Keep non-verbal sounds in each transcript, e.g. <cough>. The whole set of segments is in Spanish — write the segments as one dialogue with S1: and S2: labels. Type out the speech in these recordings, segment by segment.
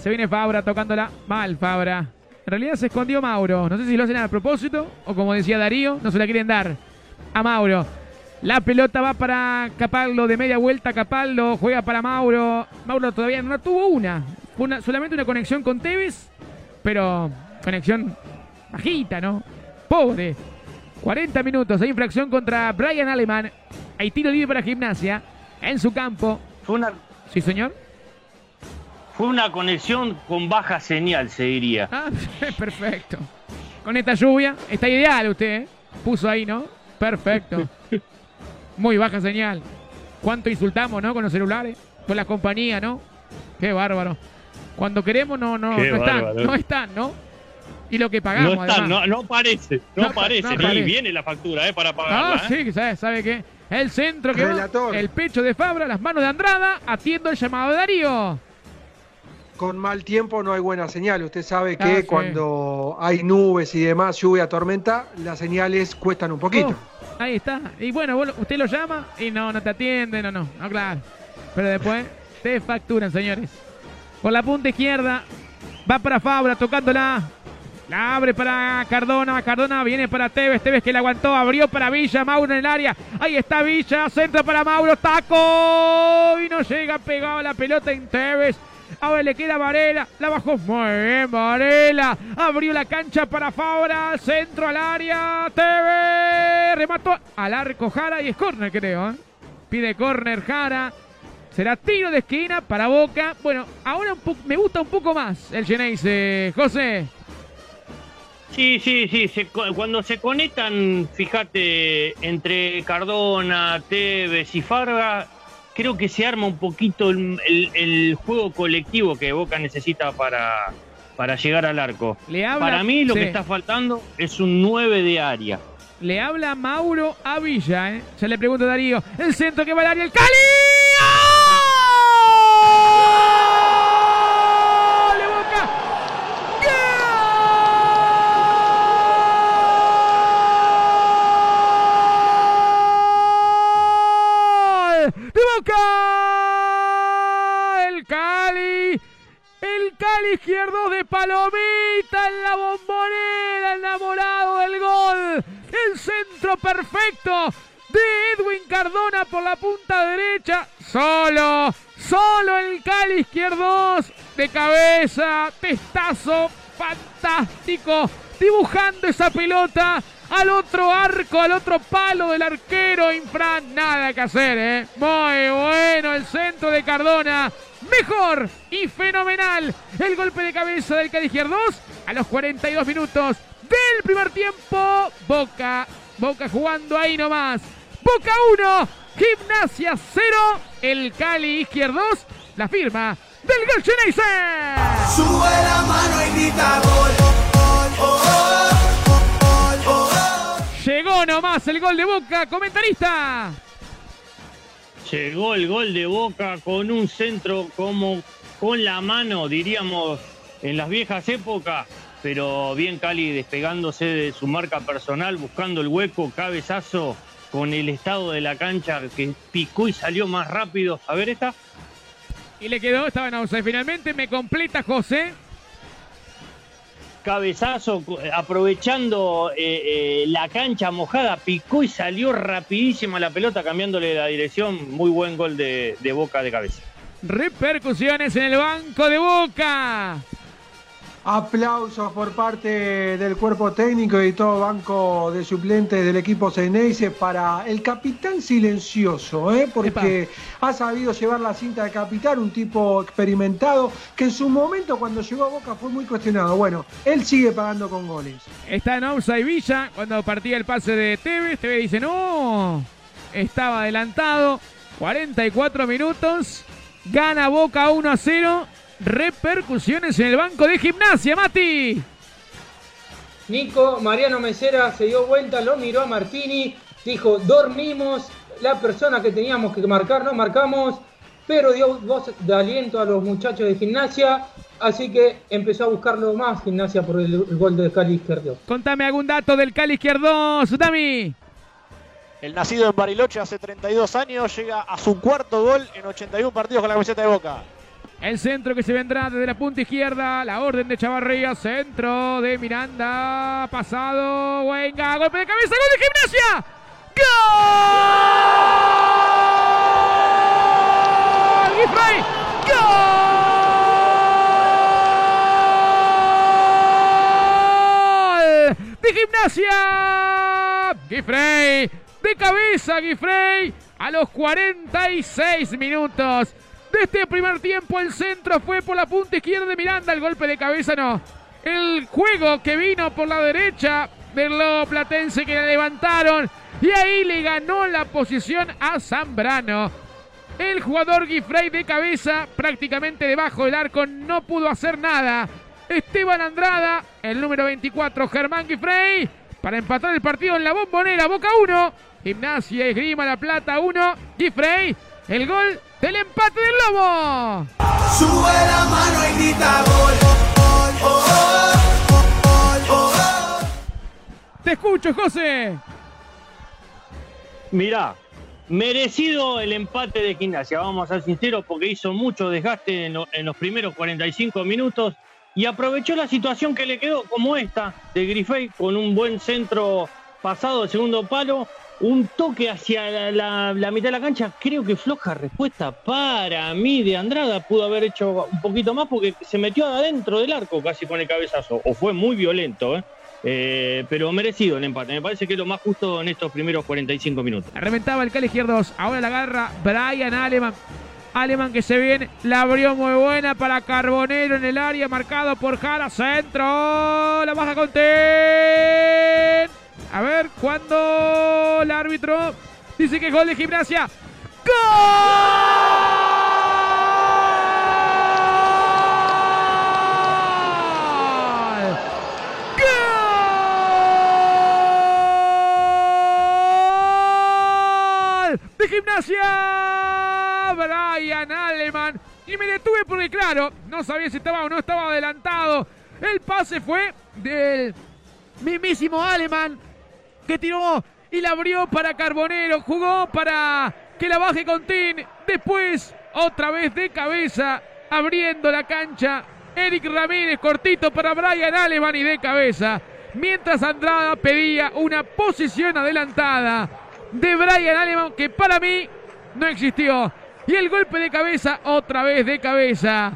S1: Se viene Fabra tocándola mal, Fabra. En realidad se escondió Mauro. No sé si lo hacen a propósito o como decía Darío, no se la quieren dar a Mauro. La pelota va para Capaldo de media vuelta. Capaldo juega para Mauro. Mauro todavía no tuvo una. una solamente una conexión con Tevez, pero conexión bajita, ¿no? Pobre. 40 minutos. Hay infracción contra Brian Aleman. Hay tiro libre para gimnasia en su campo.
S2: Una,
S1: Sí, señor.
S2: Fue una conexión con baja señal, se diría.
S1: Ah, <laughs> perfecto. Con esta lluvia, está ideal usted, ¿eh? Puso ahí, ¿no? Perfecto. <laughs> Muy baja señal. ¿Cuánto insultamos, no? Con los celulares, con la compañía, ¿no? Qué bárbaro. Cuando queremos no, no,
S2: Qué
S1: no están,
S2: bárbaro.
S1: no están, ¿no? Y lo que pagamos,
S2: No está,
S1: además.
S2: no, no parece, no,
S1: No pa-
S2: parece.
S1: no
S2: viene la factura, ¿eh? Para pagarla.
S1: Ah,
S2: ¿eh?
S1: sí, ¿sabe, sabe qué? El centro que va, el pecho de Fabra, las manos de Andrada, atiendo el llamado de Darío.
S3: Con mal tiempo no hay buena señal. Usted sabe que
S1: Ah, sí.
S3: cuando hay nubes y demás, lluvia, tormenta, las señales cuestan un poquito.
S1: Oh, ahí está. Y bueno, usted lo llama y no, no te atiende, no, no, no, claro. Pero después <laughs> te facturan, señores. Por la punta izquierda, va para Fabra tocándola. La abre para Cardona, Cardona viene para Tevez, Tevez que la aguantó, abrió para Villa, Mauro en el área. Ahí está Villa, centro para Mauro, taco. Y no llega pegado la pelota en Tevez. Ahora le queda Varela, la bajó muy bien Varela, abrió la cancha para Fabra, centro al área, Tevez, remató al arco Jara y es córner creo, ¿eh? pide córner Jara, será tiro de esquina para Boca, bueno, ahora me gusta un poco más el Geneise, José,
S2: Sí, sí, sí. cuando se conectan, fíjate, entre Cardona, Tevez y Farga, creo que se arma un poquito el, el- el juego colectivo que Boca necesita para, para llegar al arco.
S1: le habla,
S2: Para mí lo
S1: sí,
S2: que está faltando es un 9 de área.
S1: le habla Mauro a Villa, ¿eh? ya le pregunto a Darío, el centro que va al área, el Cali, ¡Gol de Boca! ¡Gol de Boca! El Cali, el Cali izquierdo de Palomita en la bombonera, enamorado del gol. El centro perfecto de Edwin Cardona por la punta derecha. Solo, solo el Cali izquierdo de cabeza, testazo fantástico, dibujando esa pelota al otro arco, al otro palo del arquero Infran. Nada que hacer, ¿eh? Muy bueno el centro de Cardona. Mejor y fenomenal el golpe de cabeza del Cali izquierdos a los 42 minutos del primer tiempo. Boca, Boca jugando ahí nomás. Boca 1, Gimnasia 0, el Cali izquierdos, la firma del gol Geneise.
S4: Sube la mano y grita gol.
S1: Llegó nomás el gol de Boca, comentarista.
S2: Llegó el gol de Boca con un centro como con la mano, diríamos, en las viejas épocas, pero bien Cali despegándose de su marca personal, buscando el hueco, cabezazo con el estado de la cancha que picó y salió más rápido. A ver esta.
S1: Y le quedó, estaba en offside. Finalmente me completa José.
S2: Cabezazo, eh, aprovechando eh, eh, la cancha mojada, picó y salió rapidísima la pelota, cambiándole la dirección. Muy buen gol de, de Boca de cabeza.
S1: Repercusiones en el banco de Boca.
S3: Aplausos por parte del cuerpo técnico y todo banco de suplentes del equipo Ceneice para el capitán silencioso, ¿eh? porque ha sabido llevar la cinta de capitán, un tipo experimentado que en su momento cuando llegó a Boca fue muy cuestionado. Bueno, él sigue pagando con goles.
S1: Está en offside Villa cuando partía el pase de Tevez. Tevez dice, no, estaba adelantado. 44 minutos. Gana Boca 1 a 0. Repercusiones en el banco de gimnasia, Mati.
S5: Nico, Mariano Mesera se dio vuelta, lo miró a Martini, dijo, dormimos, la persona que teníamos que marcar no marcamos, pero dio voz de aliento a los muchachos de gimnasia, así que empezó a buscarlo más gimnasia por el, el gol de Cali izquierdo.
S1: Contame algún dato del Cali izquierdo, Dami.
S6: El nacido en Bariloche hace 32 años llega a su cuarto gol en 81 partidos con la camiseta de Boca.
S1: El centro que se vendrá desde la punta izquierda. La orden de Chavarría. Centro de Miranda. Pasado. Wenga. Golpe de cabeza. Gol de gimnasia. ¡Gol! Guifrey. ¡Gol! De gimnasia. Guifrey. De cabeza Guifrey. A los 46 minutos de este primer tiempo. El centro fue por la punta izquierda de Miranda. El golpe de cabeza no. El juego que vino por la derecha del lobo platense que le levantaron. Y ahí le ganó la posición a Zambrano. El jugador Guifrey de cabeza, prácticamente debajo del arco, no pudo hacer nada. Esteban Andrada, el número 24, Germán Guifrey, para empatar el partido en la bombonera. Boca 1, Gimnasia Esgrima La Plata 1. Guifrey, el gol del empate del Lobo.
S4: Sube la mano y grita gol. Oh, oh, oh, oh, oh.
S1: Te escucho, José.
S2: Mirá, merecido el empate de gimnasia, vamos a ser sinceros, porque hizo mucho desgaste en, lo- en los primeros 45 minutos y aprovechó la situación que le quedó, como esta, de Grifey, con un buen centro pasado de segundo palo, un toque hacia la, mitad de la cancha, creo que floja respuesta para mí de Andrada, pudo haber hecho un poquito más porque se metió adentro del arco casi con el cabezazo, o fue muy violento, ¿eh? Eh, pero merecido el empate. Me parece que es lo más justo en estos primeros 45 minutos.
S1: Reventaba el Cali izquierdos. Ahora la agarra Brian Aleman. Aleman que se viene. La abrió muy buena para Carbonero en el área. Marcado por Jara. Centro. La baja con Ten. A ver cuándo el árbitro dice que gol de gimnasia. ¡Gol! ¡Gol! ¡De gimnasia! Brian Aleman. Y me detuve porque, claro, no sabía si estaba o no estaba adelantado. El pase fue del mismísimo Aleman que tiró y la abrió para Carbonero. Jugó para que la baje con Tin. Después, otra vez de cabeza, abriendo la cancha. Eric Ramírez cortito para Brian Aleman y de cabeza. Mientras Andrada pedía una posición adelantada de Brian Aleman que para mí no existió. Y el golpe de cabeza, otra vez de cabeza.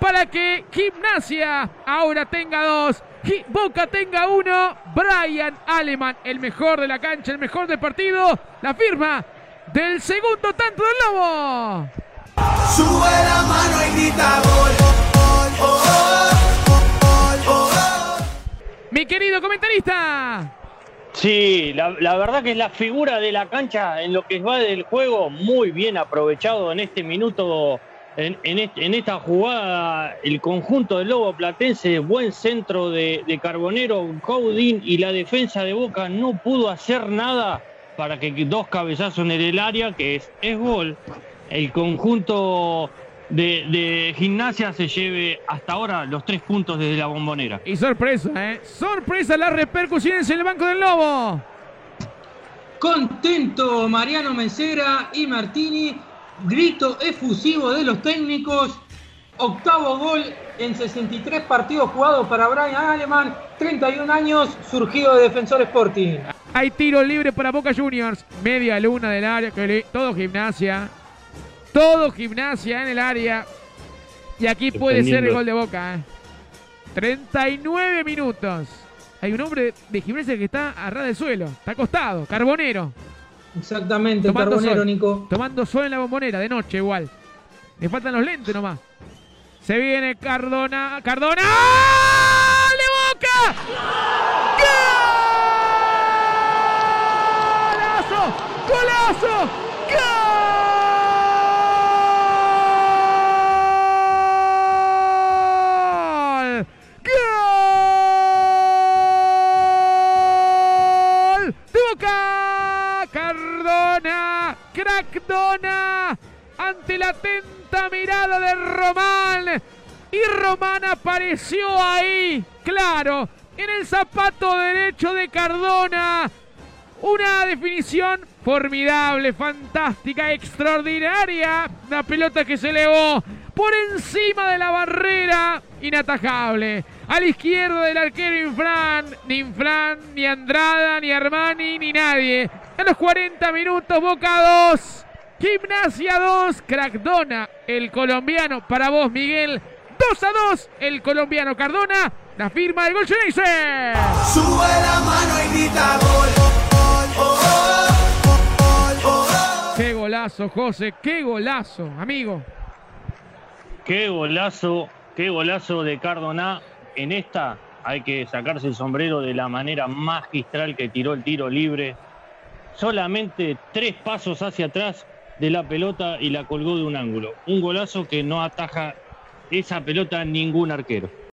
S1: Para que Gimnasia ahora tenga dos. Boca tenga uno. Brian Aleman, el mejor de la cancha, el mejor del partido. La firma del segundo tanto del Lobo.
S4: Sube la mano y grita gol. Oh, oh, oh, oh, oh.
S1: Mi querido comentarista.
S2: Sí, la, la verdad que es la figura de la cancha en lo que va del juego, muy bien aprovechado en este minuto, en, en este- en esta jugada, el conjunto del Lobo Platense, buen centro de, de Carbonero, Caudín y la defensa de Boca no pudo hacer nada para que dos cabezazos en el área, que es, es gol, el conjunto de, de gimnasia se lleve hasta ahora los tres puntos desde la bombonera.
S1: Y sorpresa, ¿eh? Sorpresa las repercusiones en el banco del Lobo.
S5: Contento Mariano Mesera y Martini. Grito efusivo de los técnicos. Octavo gol en 63 partidos jugados para Brian Aleman. 31 años, surgido de Defensor Sporting.
S1: Hay tiro libre para Boca Juniors. Media luna del área. Todo gimnasia. Todo gimnasia en el área. Y aquí puede ser el gol de Boca. ¿eh? 39 minutos. Hay un hombre de gimnasia que está a ras del suelo. Está acostado. Carbonero.
S5: Exactamente,
S1: Tomando
S5: Carbonero,
S1: sol.
S5: Nico.
S1: Tomando sol en la bombonera. De noche igual. Le faltan los lentes nomás. Se viene Cardona. ¡Cardona! ¡De Boca! ¡Golazo! ¡Golazo! ¡Gol! ¡Gol! ¡De Boca! ¡Cardona! ¡Crackdona! Ante la atenta mirada de Román. Y Román apareció ahí, claro, en el zapato derecho de Cardona. Una definición Formidable, fantástica, extraordinaria. Una pelota que se elevó por encima de la barrera. Inatajable. A la izquierda del arquero Infran. Ni Infran, ni Andrada, ni Armani, ni nadie. A los 40 minutos, Boca 2. Gimnasia 2. Crackdona, el colombiano. Para vos, Miguel. 2 a 2. El colombiano Cardona. La firma del gol Geneise.
S4: Sube la mano y grita gol. Gol, gol, gol, gol.
S1: Qué golazo, José. Qué golazo, amigo.
S2: Qué golazo, qué golazo de Cardona. En esta hay que sacarse el sombrero de la manera magistral que tiró el tiro libre. Solamente tres pasos hacia atrás de la pelota y la colgó de un ángulo. Un golazo que no ataja esa pelota ningún arquero.